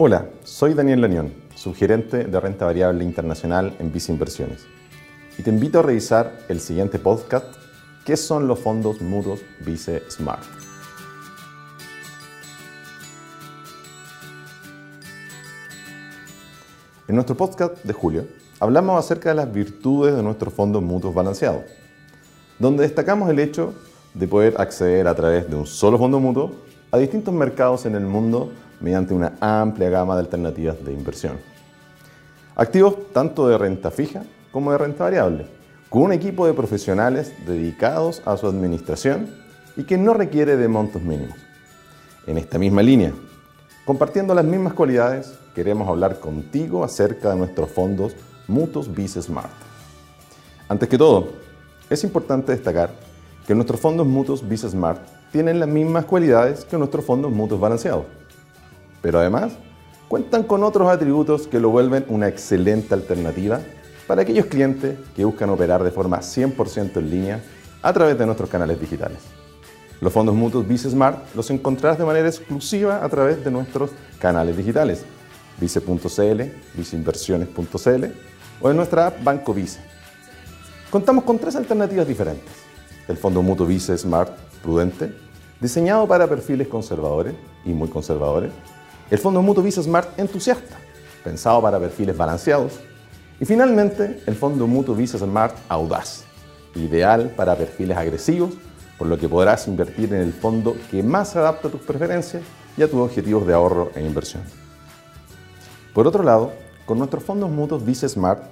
Hola, soy Daniel Lanión, subgerente de renta variable internacional en Vice Inversiones. Y te invito a revisar el siguiente podcast, ¿Qué son los fondos mutuos Vice Smart? En nuestro podcast de julio hablamos acerca de las virtudes de nuestros fondos mutuos balanceados, donde destacamos el hecho de poder acceder a través de un solo fondo mutuo a distintos mercados en el mundo mediante una amplia gama de alternativas de inversión. Activos tanto de renta fija como de renta variable, con un equipo de profesionales dedicados a su administración y que no requiere de montos mínimos. En esta misma línea, compartiendo las mismas cualidades, queremos hablar contigo acerca de nuestros fondos Mutuos Vice Smart. Antes que todo, es importante destacar que nuestros fondos mutuos Vice Smart tienen las mismas cualidades que nuestros fondos mutuos balanceados pero además cuentan con otros atributos que lo vuelven una excelente alternativa para aquellos clientes que buscan operar de forma 100% en línea a través de nuestros canales digitales. Los fondos mutuos Vice Smart los encontrarás de manera exclusiva a través de nuestros canales digitales, vice.cl, viceinversiones.cl o en nuestra app Banco Vice. Contamos con tres alternativas diferentes. El fondo mutuo Vice Smart Prudente, diseñado para perfiles conservadores y muy conservadores, el fondo mutuo Visa Smart Entusiasta, pensado para perfiles balanceados. Y finalmente, el fondo mutuo Visa Smart Audaz, ideal para perfiles agresivos, por lo que podrás invertir en el fondo que más adapta a tus preferencias y a tus objetivos de ahorro e inversión. Por otro lado, con nuestros fondos mutuos Visa Smart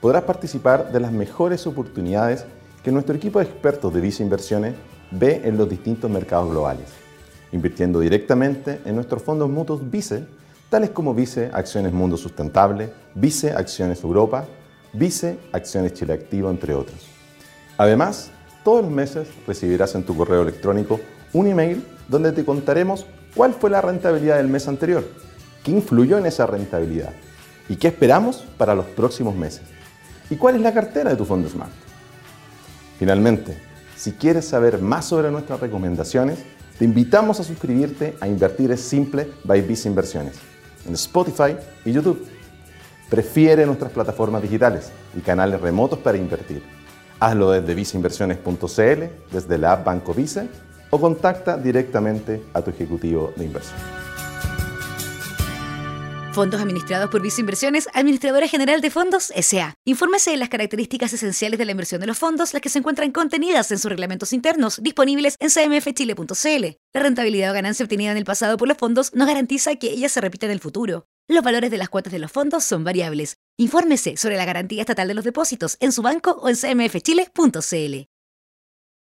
podrás participar de las mejores oportunidades que nuestro equipo de expertos de Visa Inversiones ve en los distintos mercados globales invirtiendo directamente en nuestros fondos mutuos Vice, tales como Vice Acciones Mundo Sustentable, Vice Acciones Europa, Vice Acciones Chile Activo, entre otros. Además, todos los meses recibirás en tu correo electrónico un email donde te contaremos cuál fue la rentabilidad del mes anterior, qué influyó en esa rentabilidad y qué esperamos para los próximos meses y cuál es la cartera de tu fondo Smart. Finalmente, si quieres saber más sobre nuestras recomendaciones, te invitamos a suscribirte a Invertir es Simple by Visa Inversiones en Spotify y YouTube. Prefiere nuestras plataformas digitales y canales remotos para invertir. Hazlo desde viceinversiones.cl, desde la app Banco Vice o contacta directamente a tu ejecutivo de inversión. Fondos administrados por Visa Inversiones, Administradora General de Fondos S.A. Infórmese de las características esenciales de la inversión de los fondos, las que se encuentran contenidas en sus reglamentos internos, disponibles en cmfchile.cl. La rentabilidad o ganancia obtenida en el pasado por los fondos no garantiza que ella se repita en el futuro. Los valores de las cuotas de los fondos son variables. Infórmese sobre la garantía estatal de los depósitos en su banco o en cmfchile.cl.